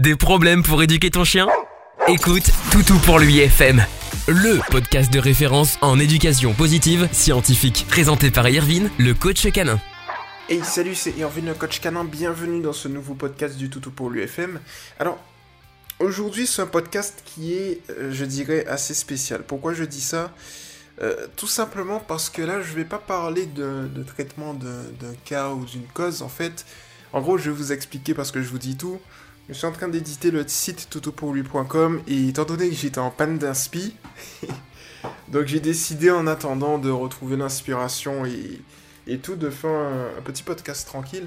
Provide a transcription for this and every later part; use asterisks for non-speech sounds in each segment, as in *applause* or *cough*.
Des problèmes pour éduquer ton chien? Écoute Toutou pour lui FM, le podcast de référence en éducation positive scientifique, présenté par Irvine, le coach canin. Hey salut, c'est Irvine le coach canin, bienvenue dans ce nouveau podcast du Toutou pour l'UFM. Alors, aujourd'hui c'est un podcast qui est, euh, je dirais, assez spécial. Pourquoi je dis ça? Euh, Tout simplement parce que là je vais pas parler de traitement d'un cas ou d'une cause, en fait. En gros, je vais vous expliquer parce que je vous dis tout. Je suis en train d'éditer le site toutopourlui.com et étant donné que j'étais en panne d'inspi, *laughs* donc j'ai décidé en attendant de retrouver l'inspiration et, tout de faire un, petit podcast tranquille.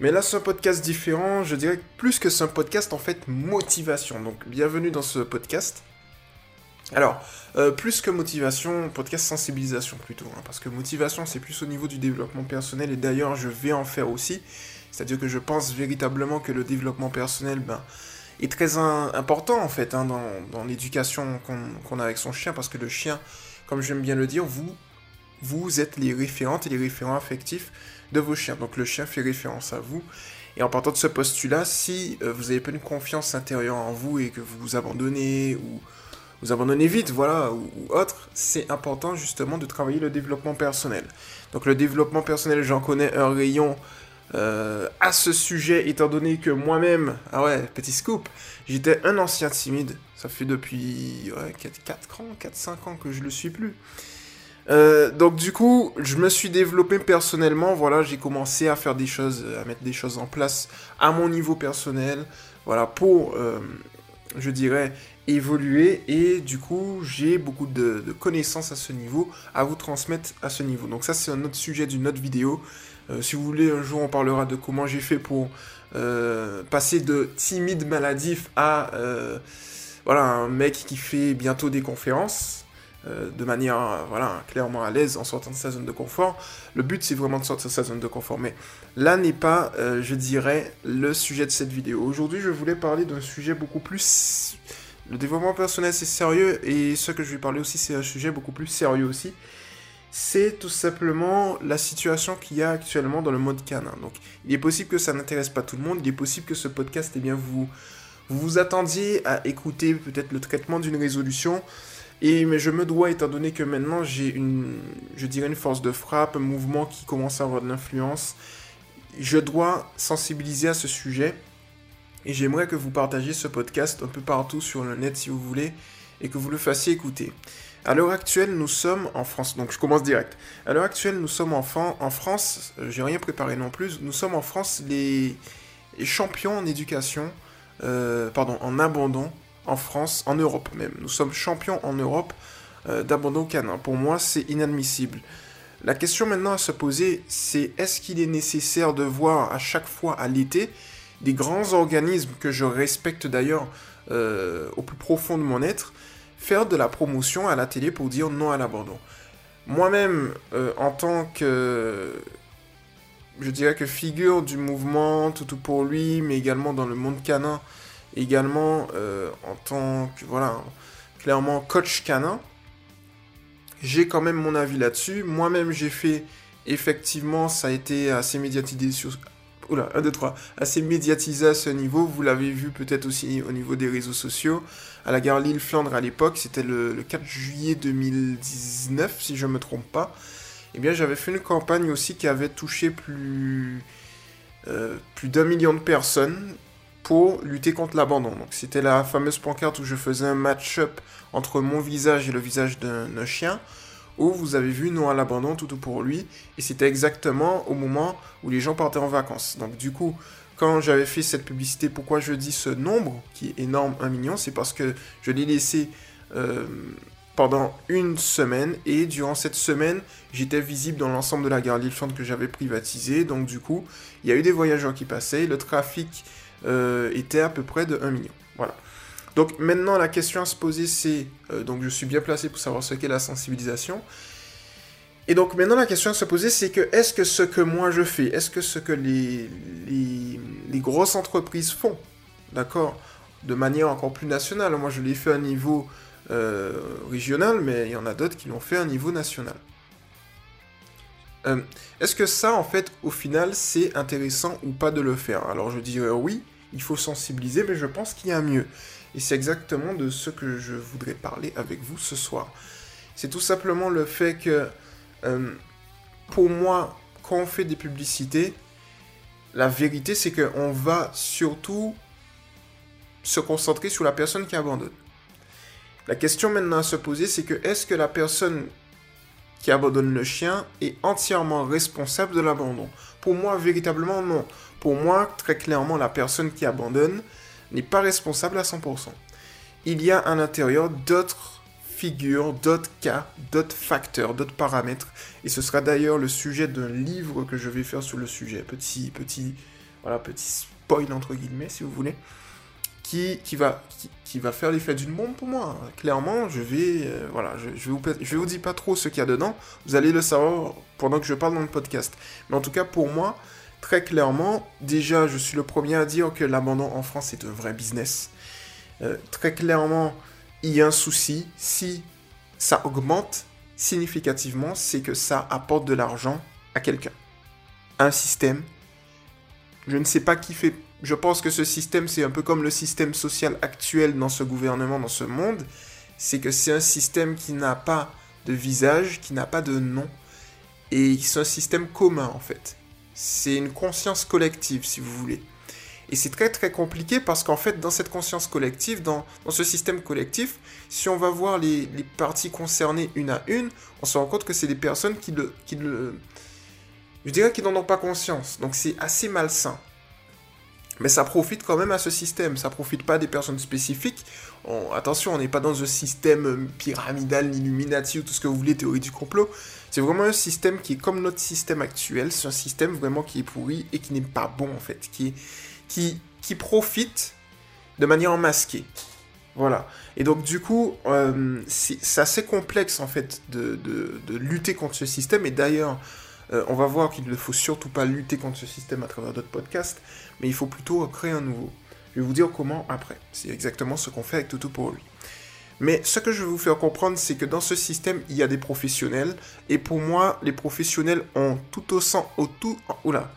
Mais là c'est un podcast différent, je dirais plus que c'est un podcast en fait motivation. Donc bienvenue dans ce podcast. Alors, euh, plus que motivation, podcast sensibilisation plutôt, hein, parce que motivation c'est plus au niveau du développement personnel et d'ailleurs je vais en faire aussi. C'est-à-dire que je pense véritablement que le développement personnel ben, est très important en fait hein, dans, l'éducation qu'on a avec son chien, parce que le chien, comme j'aime bien le dire, vous, vous êtes les référentes et les référents affectifs de vos chiens. Donc le chien fait référence à vous. Et en partant de ce postulat, si euh, vous n'avez pas une confiance intérieure en vous et que vous vous abandonnez ou vous abandonnez vite, voilà, ou autre, c'est important justement de travailler le développement personnel. Donc le développement personnel, j'en connais un rayon euh, à ce sujet, étant donné que moi-même, ah ouais, petit scoop, j'étais un ancien timide. Ça fait depuis 4, ans, 4-5 ans que je le suis plus. Euh, donc du coup, je me suis développé personnellement, voilà, j'ai commencé à faire des choses, à mettre des choses en place à mon niveau personnel, voilà, pour, euh, je dirais, évoluer, et du coup, j'ai beaucoup de, connaissances à ce niveau, à vous transmettre à ce niveau. Donc ça, c'est un autre sujet d'une autre vidéo, euh, si vous voulez, un jour on parlera de comment j'ai fait pour euh, passer de timide maladif à euh, voilà, un mec qui fait bientôt des conférences. de manière voilà, clairement à l'aise en sortant de sa zone de confort. Le but, c'est vraiment de sortir de sa zone de confort. Mais là n'est pas, je dirais, le sujet de cette vidéo. Aujourd'hui, je voulais parler d'un sujet beaucoup plus... Le développement personnel, c'est sérieux, et ce que je vais parler aussi, c'est un sujet beaucoup plus sérieux aussi c'est tout simplement la situation qu'il y a actuellement dans le mode canin. Donc, il est possible que ça n'intéresse pas tout le monde, il est possible que ce podcast, eh bien, vous vous, attendiez à écouter peut-être le traitement d'une résolution, et mais je me dois, étant donné que maintenant j'ai je dirais une force de frappe, un mouvement qui commence à avoir de l'influence, je dois sensibiliser à ce sujet, et j'aimerais que vous partagiez ce podcast un peu partout sur le net si vous voulez, et que vous le fassiez écouter. À l'heure actuelle, nous sommes en France. Donc je commence direct. À l'heure actuelle, nous sommes en, en France. Euh, j'ai rien préparé non plus. Nous sommes en France les, champions en éducation, euh, pardon, en abandon en France, en Europe même. Nous sommes champions en Europe euh, d'abandon canin. Pour moi, c'est inadmissible. La question maintenant à se poser, c'est est-ce qu'il est nécessaire de voir à chaque fois à l'été des grands organismes que je respecte d'ailleurs au plus profond de mon être, faire de la promotion à la télé pour dire non à l'abandon. Moi-même, euh, en tant que, je dirais que figure du mouvement tout pour lui, mais également dans le monde canin, également euh, en tant que, voilà, clairement coach canin, j'ai quand même mon avis là-dessus. Moi-même, j'ai fait, effectivement, ça a été assez médiatisé sur, oula, 1, 2, 3, assez médiatisé à ce niveau. Vous l'avez vu peut-être aussi au niveau des réseaux sociaux. À la gare Lille-Flandre à l'époque, c'était le, 4 juillet 2019, si je ne me trompe pas. Eh bien, j'avais fait une campagne aussi qui avait touché plus, euh, plus d'un million de personnes pour lutter contre l'abandon. Donc, c'était la fameuse pancarte où je faisais un match-up entre mon visage et le visage d'un chien vous avez vu non à l'abandon, tout pour lui, et c'était exactement au moment où les gens partaient en vacances. Donc du coup, quand j'avais fait cette publicité, pourquoi je dis ce nombre, qui est énorme, 1 million, c'est parce que je l'ai laissé euh, pendant une semaine, et durant cette semaine, j'étais visible dans l'ensemble de la gare lille que j'avais privatisée, donc du coup, il y a eu des voyageurs qui passaient, le trafic euh, était à peu près de 1 million. Donc maintenant, la question à se poser, c'est, euh, donc je suis bien placé pour savoir ce qu'est la sensibilisation. Et donc maintenant, la question à se poser, c'est que est-ce que ce que moi je fais, est-ce que ce que les, les, grosses entreprises font, d'accord, de manière encore plus nationale, moi je l'ai fait à niveau euh, régional, mais il y en a d'autres qui l'ont fait à niveau national. Euh, est-ce que ça, en fait, au final, c'est intéressant ou pas de le faire? Alors je dirais oui, il faut sensibiliser, mais je pense qu'il y a mieux. Et c'est exactement de ce que je voudrais parler avec vous ce soir. C'est tout simplement le fait que, euh, pour moi, quand on fait des publicités, la vérité c'est qu'on va surtout se concentrer sur la personne qui abandonne. La question maintenant à se poser, c'est que est-ce que la personne qui abandonne le chien est entièrement responsable de l'abandon? Pour moi, véritablement non. Pour moi, très clairement, la personne qui abandonne n'est pas responsable à 100%. Il y a à l'intérieur d'autres figures, d'autres cas, d'autres facteurs, d'autres paramètres. Et ce sera d'ailleurs le sujet d'un livre que je vais faire sur le sujet. Petit, petit, voilà, petit spoil entre guillemets, si vous voulez qui, va, qui, va faire l'effet d'une bombe pour moi. Clairement, je vais, euh, voilà, je, vous, je vous dire pas trop ce qu'il y a dedans. Vous allez le savoir pendant que je parle dans le podcast. Mais en tout cas, pour moi, très clairement, déjà, je suis le premier à dire que l'abandon en France est un vrai business. Euh, très clairement, il y a un souci. Si ça augmente significativement, c'est que ça apporte de l'argent à quelqu'un. Un système. Je ne sais pas qui fait je pense que ce système, c'est un peu comme le système social actuel dans ce gouvernement, dans ce monde. C'est que c'est un système qui n'a pas de visage, qui n'a pas de nom. Et c'est un système commun, en fait. C'est une conscience collective, si vous voulez. Et c'est très très compliqué parce qu'en fait, dans cette conscience collective, dans, ce système collectif, si on va voir les, parties concernées une à une, on se rend compte que c'est des personnes qui le, qui le... Je dirais n'en ont pas conscience. Donc c'est assez malsain. Mais ça profite quand même à ce système, ça profite pas des personnes spécifiques. attention, on n'est pas dans un système pyramidal, Illuminati ou tout ce que vous voulez, théorie du complot. C'est vraiment un système qui est comme notre système actuel, c'est un système vraiment qui est pourri et qui n'est pas bon en fait, qui, qui, qui profite de manière masquée. Voilà. Et donc du coup, euh, c'est assez complexe en fait de, de, de, lutter contre ce système. Et d'ailleurs, euh, on va voir qu'il ne faut surtout pas lutter contre ce système à travers d'autres podcasts, mais il faut plutôt créer un nouveau. Je vais vous dire comment après. C'est exactement ce qu'on fait avec Toto pour lui. Mais ce que je vais vous faire comprendre, c'est que dans ce système, il y a des professionnels. Et pour moi, les professionnels ont tout autant, au tout, oula,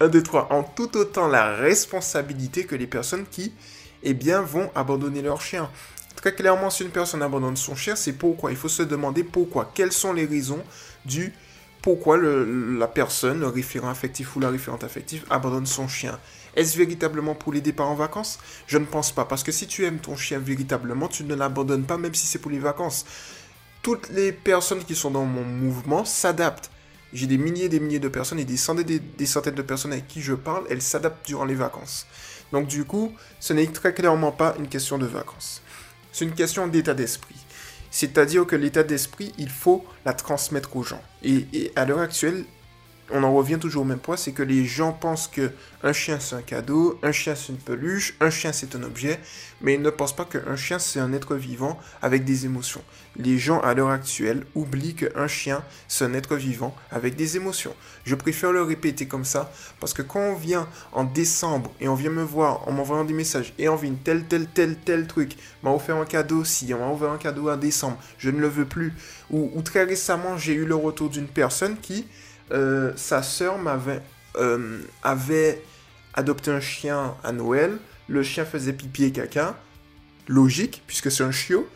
un, deux, trois, ont tout autant la responsabilité que les personnes qui, eh bien, vont abandonner leur chien. Très clairement, si une personne abandonne son chien, c'est pourquoi. Il faut se demander pourquoi. Quelles sont les raisons du pourquoi la personne, le référent affectif ou la référente affective, abandonne son chien. Est-ce véritablement pour les départs en vacances? Je ne pense pas, parce que si tu aimes ton chien véritablement, tu ne l'abandonnes pas même si c'est pour les vacances. Toutes les personnes qui sont dans mon mouvement s'adaptent. J'ai des milliers et des milliers de personnes et des centaines, des centaines de personnes avec qui je parle, elles s'adaptent durant les vacances. Donc du coup, ce n'est très clairement pas une question de vacances. C'est une question d'état d'esprit. C'est-à-dire que l'état d'esprit, il faut la transmettre aux gens. Et, à l'heure actuelle, on en revient toujours au même point, c'est que les gens pensent que un chien c'est un cadeau, un chien c'est une peluche, un chien c'est un objet, mais ils ne pensent pas qu'un chien c'est un être vivant avec des émotions. Les gens à l'heure actuelle oublient qu'un chien c'est un être vivant avec des émotions. Je préfère le répéter comme ça parce que quand on vient en décembre et on vient me voir en m'envoyant des messages et on vient tel tel tel tel truc, m'a offert un cadeau si on m'a offert un cadeau en décembre, je ne le veux plus. Ou, ou très récemment j'ai eu le retour d'une personne qui euh, sa sœur m'avait euh, adopté un chien à Noël. Le chien faisait pipi et caca. Logique, puisque c'est un chiot.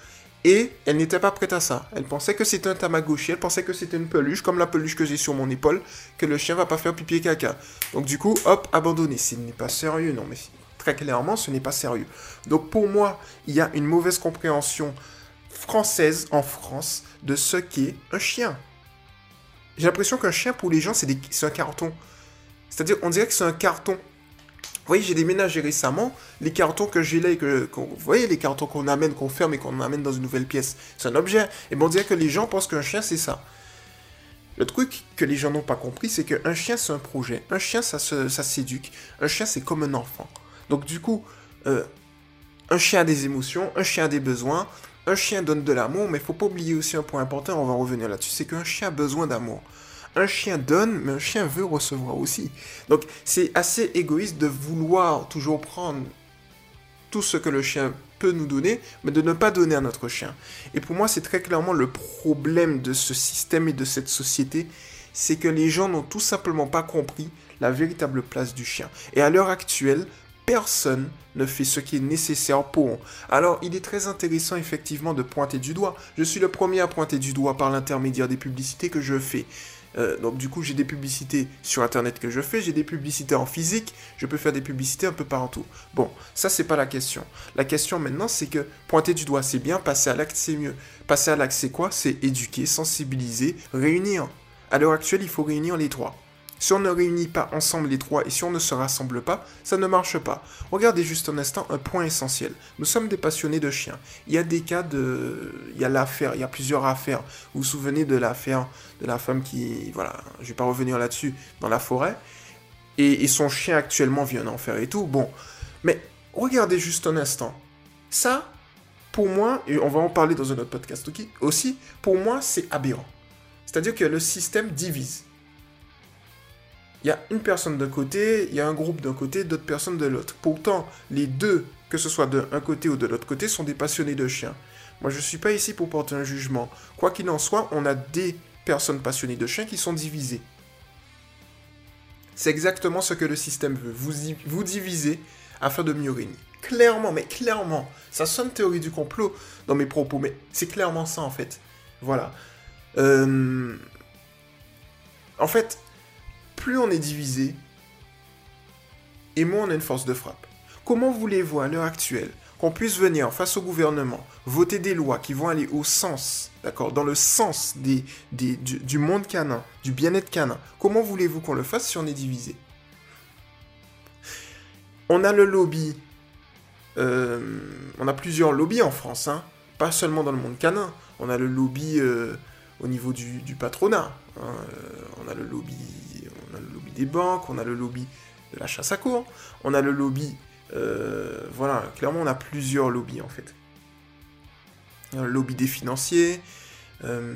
Et elle n'était pas prête à ça. Elle pensait que c'était un tamagotchi, elle pensait que c'était une peluche, comme la peluche que j'ai sur mon épaule, que le chien va pas faire pipi et caca. Donc du coup, hop, abandonné. Ce n'est pas sérieux, non mais très clairement, ce n'est pas sérieux. Donc pour moi, il y a une mauvaise compréhension française en France de ce qu'est un chien. J'ai l'impression qu'un chien, pour les gens, c'est un carton. C'est-à-dire, on dirait que c'est un carton. Vous voyez, j'ai déménagé récemment. Les cartons que j'ai là, que, vous voyez, les cartons qu'on amène, qu'on ferme et qu'on amène dans une nouvelle pièce, c'est un objet. Et bon, on dirait que les gens pensent qu'un chien, c'est ça. Le truc que les gens n'ont pas compris, c'est qu'un chien, c'est un projet. Un chien, ça, ça s'éduque. Un chien, c'est comme un enfant. Donc, du coup, euh, un chien a des émotions, un chien a des besoins, un chien donne de l'amour, mais il faut pas oublier aussi un point important, on va revenir là-dessus, c'est qu'un chien a besoin d'amour. Un chien donne, mais un chien veut recevoir aussi. Donc c'est assez égoïste de vouloir toujours prendre tout ce que le chien peut nous donner, mais de ne pas donner à notre chien. Et pour moi, c'est très clairement le problème de ce système et de cette société, c'est que les gens n'ont tout simplement pas compris la véritable place du chien. Et à l'heure actuelle, personne ne fait ce qui est nécessaire pour. Alors, il est très intéressant effectivement de pointer du doigt. Je suis le premier à pointer du doigt par l'intermédiaire des publicités que je fais. Euh, donc du coup, j'ai des publicités sur Internet que je fais, j'ai des publicités en physique, je peux faire des publicités un peu partout. Bon, ça c'est pas la question. La question maintenant, c'est que pointer du doigt, c'est bien, passer à l'acte, c'est mieux. Passer à l'acte, c'est quoi? C'est éduquer, sensibiliser, réunir. À l'heure actuelle, il faut réunir les trois. Si on ne réunit pas ensemble les trois et si on ne se rassemble pas, ça ne marche pas. Regardez juste un instant un point essentiel. Nous sommes des passionnés de chiens. Il y a des cas de... Il y a l'affaire, il y a plusieurs affaires. Vous vous souvenez de l'affaire de la femme qui... Voilà, je vais pas revenir là-dessus, dans la forêt. Et, son chien actuellement vit un enfer et tout. Bon, mais regardez juste un instant. Ça, pour moi, et on va en parler dans un autre podcast aussi, pour moi, c'est aberrant. C'est-à-dire que le système divise il y a une personne d'un côté, il y a un groupe d'un côté, d'autres personnes de l'autre. Pourtant, les deux, que ce soit d'un côté ou de l'autre côté, sont des passionnés de chiens. Moi, je ne suis pas ici pour porter un jugement. Quoi qu'il en soit, on a des personnes passionnées de chiens qui sont divisées. C'est exactement ce que le système veut. Vous, vous divisez afin de mieux régner. Clairement, mais clairement. Ça sonne théorie du complot dans mes propos, mais c'est clairement ça en fait. Voilà. Euh, en fait, plus on est divisé, et moins on a une force de frappe. Comment voulez-vous à l'heure actuelle qu'on puisse venir face au gouvernement, voter des lois qui vont aller au sens, d'accord, dans le sens des, du, monde canin, du bien-être canin Comment voulez-vous qu'on le fasse si on est divisé? On a le lobby, euh, on a plusieurs lobbies en France, hein, pas seulement dans le monde canin. On a le lobby euh, au niveau du, patronat, hein, euh, on a le lobby on a le lobby des banques, on a le lobby de la chasse à cour, on a le lobby... Euh, voilà, clairement on a plusieurs lobbies en fait. A le lobby des financiers, euh,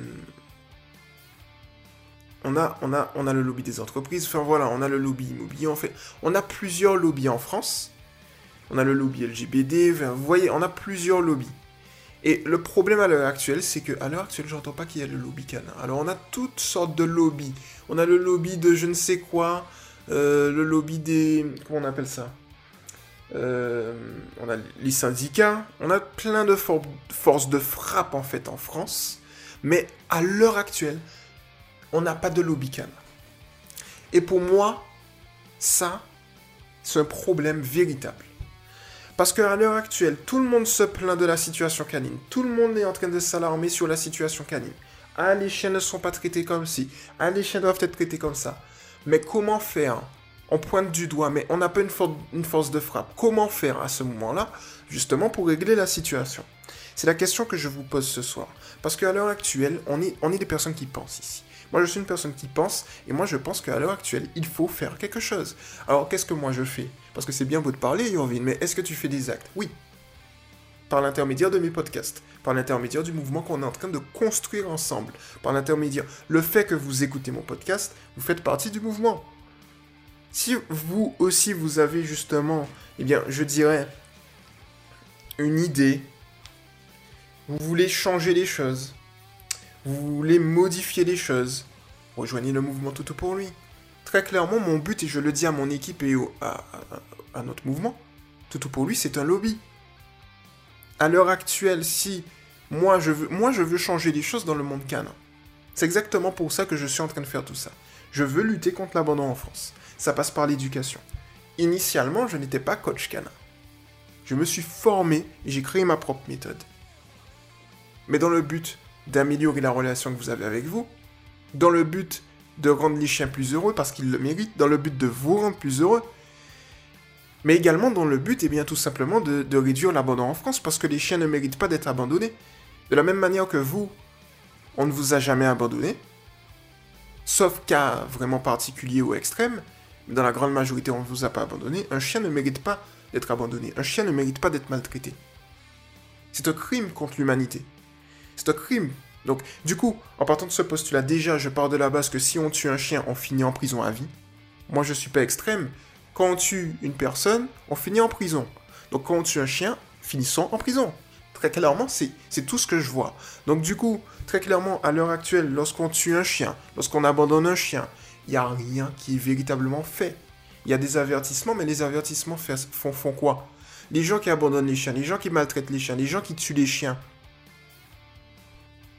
on, a, on, a, on a le lobby des entreprises, enfin voilà, on a le lobby immobilier en fait. On a plusieurs lobbies en France. On a le lobby LGBT, vous voyez, on a plusieurs lobbies. Et le problème à l'heure actuelle, c'est qu'à l'heure actuelle, j'entends pas qu'il y a le lobby canin. Alors on a toutes sortes de lobbies. On a le lobby de je ne sais quoi, euh, le lobby des... Comment on appelle ça? Euh, On a les syndicats, on a plein de forces de frappe en fait en France. Mais à l'heure actuelle, on n'a pas de lobby canin. Et pour moi, ça, c'est un problème véritable. Parce qu'à l'heure actuelle, tout le monde se plaint de la situation canine. Tout le monde est en train de s'alarmer sur la situation canine. Ah, les chiens ne sont pas traités comme ci. Ah, les chiens doivent être traités comme ça. Mais comment faire On pointe du doigt, mais on n'a pas une, force de frappe. Comment faire à ce moment-là, justement, pour régler la situation? C'est la question que je vous pose ce soir. Parce qu'à l'heure actuelle, on est, on est des personnes qui pensent ici. Moi, je suis une personne qui pense, et moi, je pense qu'à l'heure actuelle, il faut faire quelque chose. Alors, qu'est-ce que moi je fais? Parce que c'est bien beau de parler, Yorvin, mais est-ce que tu fais des actes? Oui. Par l'intermédiaire de mes podcasts, par l'intermédiaire du mouvement qu'on est en train de construire ensemble, par l'intermédiaire. Le fait que vous écoutez mon podcast, vous faites partie du mouvement. Si vous aussi, vous avez justement, eh bien, je dirais, une idée, vous voulez changer les choses, vous voulez modifier les choses, rejoignez le mouvement Toutou pour lui. Très clairement, mon but, et je le dis à mon équipe et à, notre mouvement, Toutou pour lui, c'est un lobby. À l'heure actuelle, si moi je, veux, moi je veux changer les choses dans le monde canin, c'est exactement pour ça que je suis en train de faire tout ça. Je veux lutter contre l'abandon en France. Ça passe par l'éducation. Initialement, je n'étais pas coach canin. Je me suis formé et j'ai créé ma propre méthode. Mais dans le but d'améliorer la relation que vous avez avec vous, dans le but de rendre les chiens plus heureux parce qu'ils le méritent, dans le but de vous rendre plus heureux, mais également dans le but, et eh bien, tout simplement, de, de réduire l'abandon en France parce que les chiens ne méritent pas d'être abandonnés. De la même manière que vous, on ne vous a jamais abandonné, sauf cas vraiment particulier ou extrême, dans la grande majorité, on ne vous a pas abandonné. Un chien ne mérite pas d'être abandonné. Un chien ne mérite pas d'être maltraité. C'est un crime contre l'humanité. C'est un crime. Donc, du coup, en partant de ce postulat, déjà, je pars de la base que si on tue un chien, on finit en prison à vie. Moi, je suis pas extrême. Quand on tue une personne, on finit en prison. Donc, quand on tue un chien, finissons en prison. Très clairement, c'est tout ce que je vois. Donc, du coup, très clairement, à l'heure actuelle, lorsqu'on tue un chien, lorsqu'on abandonne un chien, il n'y a rien qui est véritablement fait. Il y a des avertissements, mais les avertissements font, font quoi? Les gens qui abandonnent les chiens, les gens qui maltraitent les chiens, les gens qui tuent les chiens.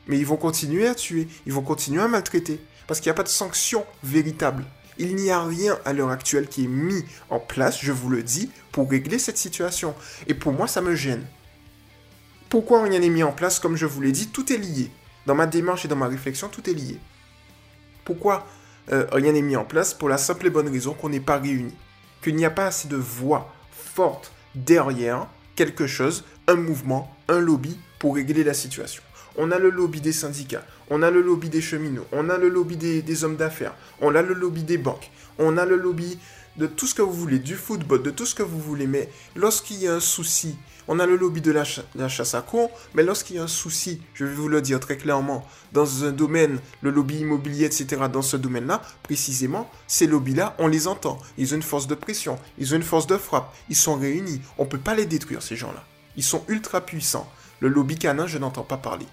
Mais ils vont continuer à tuer, ils vont continuer à maltraiter, parce qu'il n'y a pas de sanction véritable. Il n'y a rien à l'heure actuelle qui est mis en place, je vous le dis, pour régler cette situation. Et pour moi, ça me gêne. Pourquoi rien n'est mis en place? Comme je vous l'ai dit, tout est lié. Dans ma démarche et dans ma réflexion, tout est lié. Pourquoi euh, rien n'est mis en place? Pour la simple et bonne raison qu'on n'est pas réunis. Qu'il n'y a pas assez de voix fortes derrière quelque chose, un mouvement, un lobby pour régler la situation. On a le lobby des syndicats, on a le lobby des cheminots, on a le lobby des, hommes d'affaires, on a le lobby des banques, on a le lobby de tout ce que vous voulez, du football, de tout ce que vous voulez. Mais lorsqu'il y a un souci, on a le lobby de la, chasse à con, mais lorsqu'il y a un souci, je vais vous le dire très clairement, dans un domaine, le lobby immobilier, etc., dans ce domaine-là, précisément, ces lobbies-là, on les entend. Ils ont une force de pression, ils ont une force de frappe, ils sont réunis. On ne peut pas les détruire, ces gens-là. Ils sont ultra puissants. Le lobby canin, je n'entends pas parler.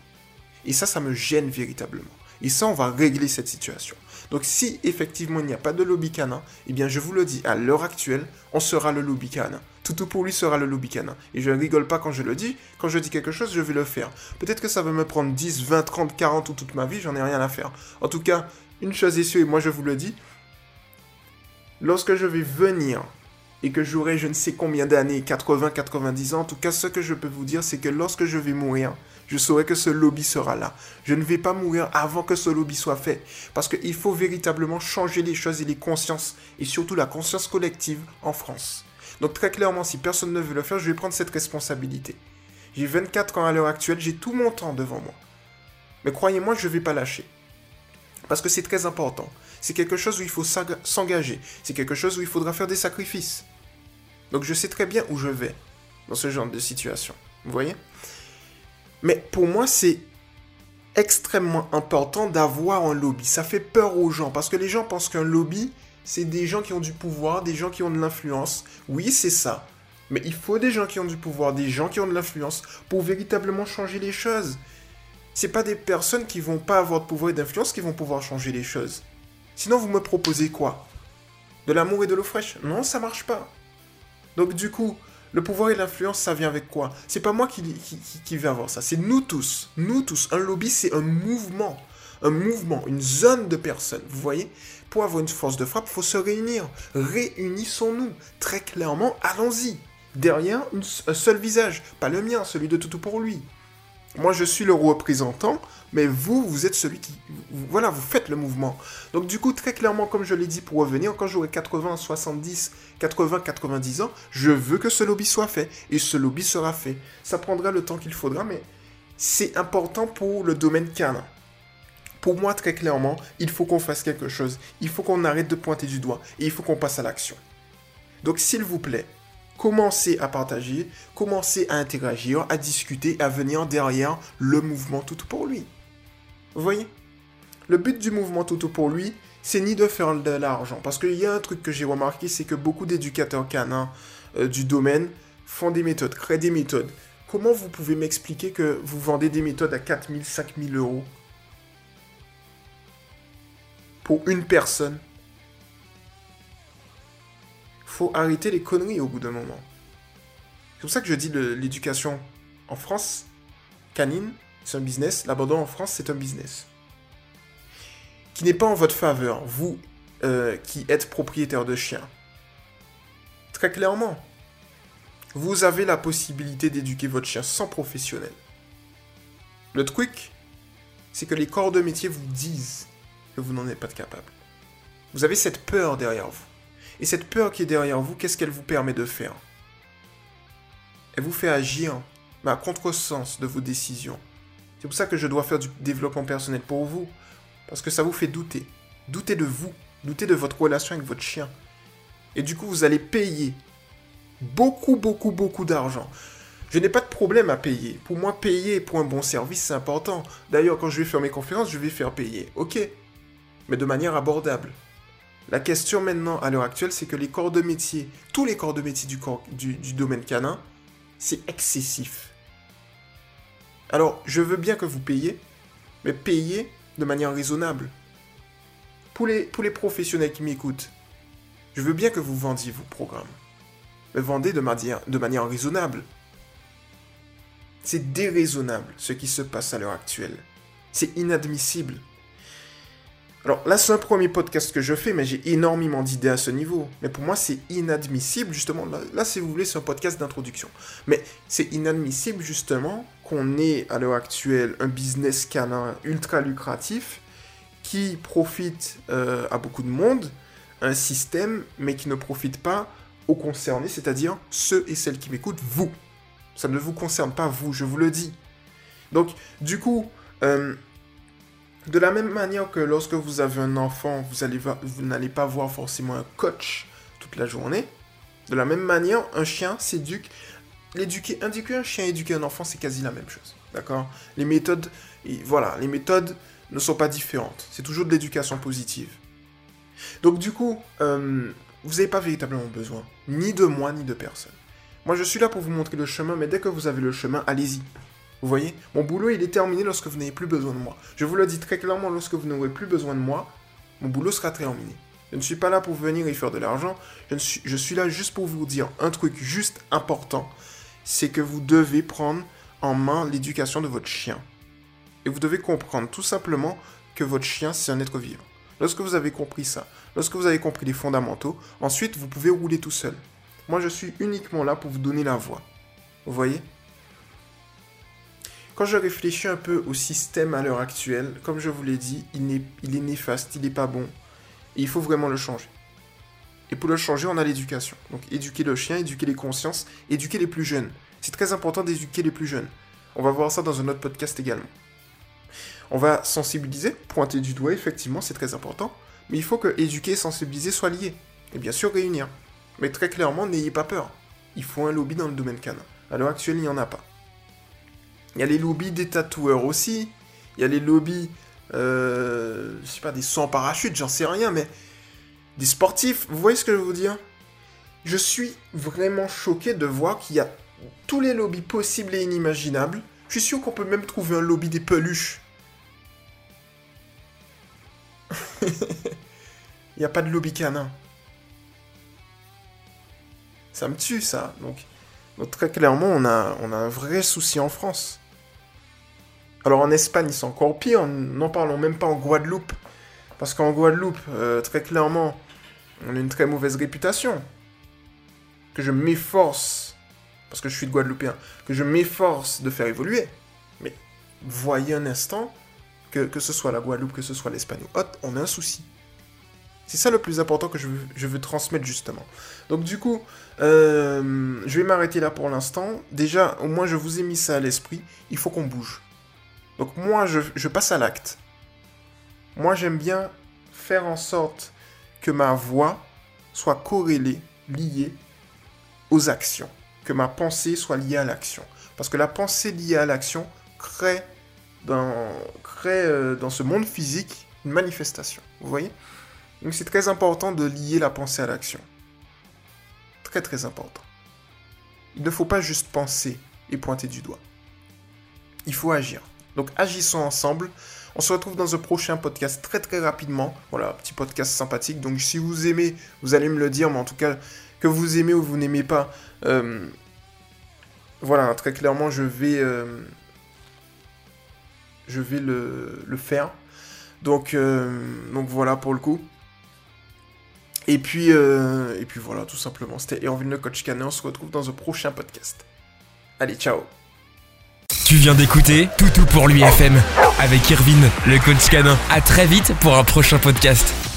Et ça, ça me gêne véritablement. Et ça, on va régler cette situation. Donc si effectivement il n'y a pas de lobby canin, eh bien je vous le dis, à l'heure actuelle, on sera le lobby canin. Toutou pour lui sera le lobby canin. Et je ne rigole pas quand je le dis, quand je dis quelque chose, je vais le faire. Peut-être que ça va me prendre 10, 20, 30, 40 ou toute ma vie, j'en ai rien à faire. En tout cas, une chose est sûre, et moi je vous le dis, lorsque je vais venir et que j'aurai je ne sais combien d'années, 80, 90 ans, en tout cas ce que je peux vous dire, c'est que lorsque je vais mourir, je saurai que ce lobby sera là. Je ne vais pas mourir avant que ce lobby soit fait. Parce qu'il faut véritablement changer les choses et les consciences, et surtout la conscience collective en France. Donc très clairement, si personne ne veut le faire, je vais prendre cette responsabilité. J'ai 24 ans à l'heure actuelle, j'ai tout mon temps devant moi. Mais croyez-moi, je ne vais pas lâcher. Parce que c'est très important. C'est quelque chose où il faut s'engager. C'est quelque chose où il faudra faire des sacrifices. Donc je sais très bien où je vais dans ce genre de situation. Vous voyez? Mais pour moi, c'est extrêmement important d'avoir un lobby. Ça fait peur aux gens parce que les gens pensent qu'un lobby, c'est des gens qui ont du pouvoir, des gens qui ont de l'influence. Oui, c'est ça. Mais il faut des gens qui ont du pouvoir, des gens qui ont de l'influence pour véritablement changer les choses. C'est pas des personnes qui vont pas avoir de pouvoir et d'influence qui vont pouvoir changer les choses. Sinon, vous me proposez quoi? De l'amour et de l'eau fraîche? Non, ça marche pas. Donc du coup, le pouvoir et l'influence, ça vient avec quoi? C'est pas moi qui, vais avoir ça, c'est nous tous. Nous tous. Un lobby, c'est un mouvement. Un mouvement, une zone de personnes. Vous voyez? Pour avoir une force de frappe, il faut se réunir. Réunissons-nous. Très clairement, allons-y. Derrière, un seul visage. Pas le mien, celui de Toutou pour lui. Moi, je suis le représentant, mais vous, vous êtes celui qui... Voilà, vous faites le mouvement. Donc du coup, très clairement, comme je l'ai dit pour revenir, quand j'aurai 80, 70, 80, 90 ans, je veux que ce lobby soit fait. Et ce lobby sera fait. Ça prendra le temps qu'il faudra, mais c'est important pour le domaine canin. Pour moi, très clairement, il faut qu'on fasse quelque chose. Il faut qu'on arrête de pointer du doigt. Et il faut qu'on passe à l'action. Donc s'il vous plaît, commencez à partager, commencez à interagir, à discuter, à venir derrière le mouvement tout pour lui. Vous voyez? Le but du mouvement tout pour lui, c'est ni de faire de l'argent. Parce qu'il y a un truc que j'ai remarqué, c'est que beaucoup d'éducateurs canins euh, du domaine font des méthodes, créent des méthodes. Comment vous pouvez m'expliquer que vous vendez des méthodes à 4000, 5000 euros pour une personne? Faut arrêter les conneries au bout d'un moment. C'est pour ça que je dis l'éducation en France, canine, c'est un business. L'abandon en France, c'est un business. Qui n'est pas en votre faveur, vous euh, qui êtes propriétaire de chiens. Très clairement, vous avez la possibilité d'éduquer votre chien sans professionnel. Le truc, c'est que les corps de métier vous disent que vous n'en êtes pas capable. Vous avez cette peur derrière vous. Et cette peur qui est derrière vous, qu'est-ce qu'elle vous permet de faire? Elle vous fait agir, mais à contresens de vos décisions. C'est pour ça que je dois faire du développement personnel pour vous. Parce que ça vous fait douter. Douter de vous. Douter de votre relation avec votre chien. Et du coup, vous allez payer beaucoup, beaucoup, beaucoup d'argent. Je n'ai pas de problème à payer. Pour moi, payer pour un bon service, c'est important. D'ailleurs, quand je vais faire mes conférences, je vais faire payer. Ok? Mais de manière abordable. La question maintenant, à l'heure actuelle, c'est que les corps de métier, tous les corps de métier du, domaine canin, c'est excessif. Alors, je veux bien que vous payiez, mais payez de manière raisonnable. Pour les, professionnels qui m'écoutent, Je veux bien que vous vendiez vos programmes. Mais vendez de manière raisonnable. C'est déraisonnable ce qui se passe à l'heure actuelle. C'est inadmissible. Alors là, c'est un premier podcast que je fais, mais j'ai énormément d'idées à ce niveau. Mais pour moi, c'est inadmissible, justement. Là, si vous voulez, c'est un podcast d'introduction. Mais c'est inadmissible, justement, qu'on ait à l'heure actuelle un business canin ultra lucratif qui profite euh, à beaucoup de monde, un système, mais qui ne profite pas aux concernés, c'est-à-dire ceux et celles qui m'écoutent, vous. Ça ne vous concerne pas, vous, je vous le dis. Donc, du coup, euh, de la même manière que lorsque vous avez un enfant, vous, allez, vous n'allez pas voir forcément un coach toute la journée. De la même manière, un chien s'éduque. L'éduquer, indiquer un chien, éduquer un enfant, c'est quasi la même chose. D'accord? Les méthodes, voilà, les méthodes ne sont pas différentes. C'est toujours de l'éducation positive. Donc du coup, euh, vous n'avez pas véritablement besoin ni de moi ni de personne. Moi, je suis là pour vous montrer le chemin, mais dès que vous avez le chemin, allez-y. Vous voyez Mon boulot, il est terminé lorsque vous n'avez plus besoin de moi. Je vous le dis très clairement, lorsque vous n'aurez plus besoin de moi, mon boulot sera terminé. Je ne suis pas là pour venir y faire de l'argent. Je, suis, suis là juste pour vous dire un truc juste important. C'est que vous devez prendre en main l'éducation de votre chien. Et vous devez comprendre tout simplement que votre chien, c'est un être vivant. Lorsque vous avez compris ça, lorsque vous avez compris les fondamentaux, ensuite, vous pouvez rouler tout seul. Moi, je suis uniquement là pour vous donner la voix. Vous voyez? Quand je réfléchis un peu au système à l'heure actuelle, comme je vous l'ai dit, il est, néfaste, il n'est pas bon. Et il faut vraiment le changer. Et pour le changer, on a l'éducation. Donc éduquer le chien, éduquer les consciences, éduquer les plus jeunes. C'est très important d'éduquer les plus jeunes. On va voir ça dans un autre podcast également. On va sensibiliser, pointer du doigt, effectivement, c'est très important. Mais il faut que éduquer sensibiliser soient liés. Et bien sûr réunir. Mais très clairement, n'ayez pas peur. Il faut un lobby dans le domaine canin. À l'heure actuelle, il n'y en a pas. Il y a les lobbies des tatoueurs aussi. Il y a les lobbies, euh, je sais pas, des sans parachute, j'en sais rien, mais des sportifs. Vous voyez ce que je veux dire? Je suis vraiment choqué de voir qu'il y a tous les lobbies possibles et inimaginables. Je suis sûr qu'on peut même trouver un lobby des peluches. *laughs* Il n'y a pas de lobby canin. Ça me tue ça. Donc, très clairement, on a, on a un vrai souci en France. Alors en Espagne, c'est encore pire, n'en parlons même pas en Guadeloupe. Parce qu'en Guadeloupe, euh, très clairement, on a une très mauvaise réputation. Que je m'efforce, parce que je suis de Guadeloupéen, que je m'efforce de faire évoluer. Mais voyez un instant, que, que ce soit la Guadeloupe, que ce soit l'Espagne ou autre, on a un souci. C'est ça le plus important que je veux, transmettre justement. Donc du coup, euh, je vais m'arrêter là pour l'instant. Déjà, au moins je vous ai mis ça à l'esprit. Il faut qu'on bouge. Donc moi, je, passe à l'acte. Moi, j'aime bien faire en sorte que ma voix soit corrélée, liée aux actions. Que ma pensée soit liée à l'action. Parce que la pensée liée à l'action crée dans, crée, euh, dans ce monde physique une manifestation. Vous voyez? Donc c'est très important de lier la pensée à l'action. Très très important. Il ne faut pas juste penser et pointer du doigt. Il faut agir. Donc agissons ensemble. On se retrouve dans un prochain podcast très très rapidement. Voilà, petit podcast sympathique. Donc si vous aimez, vous allez me le dire, mais en tout cas, que vous aimez ou vous n'aimez pas, euh, voilà, très clairement, je vais, euh, je vais le, faire. Donc, euh, donc voilà pour le coup. Et puis, euh, et puis voilà, tout simplement. C'était Erwin le coach canin. On se retrouve dans un prochain podcast. Allez, ciao. Tu viens d'écouter Toutou pour l'UFM avec Irvine, le coach canin. À très vite pour un prochain podcast.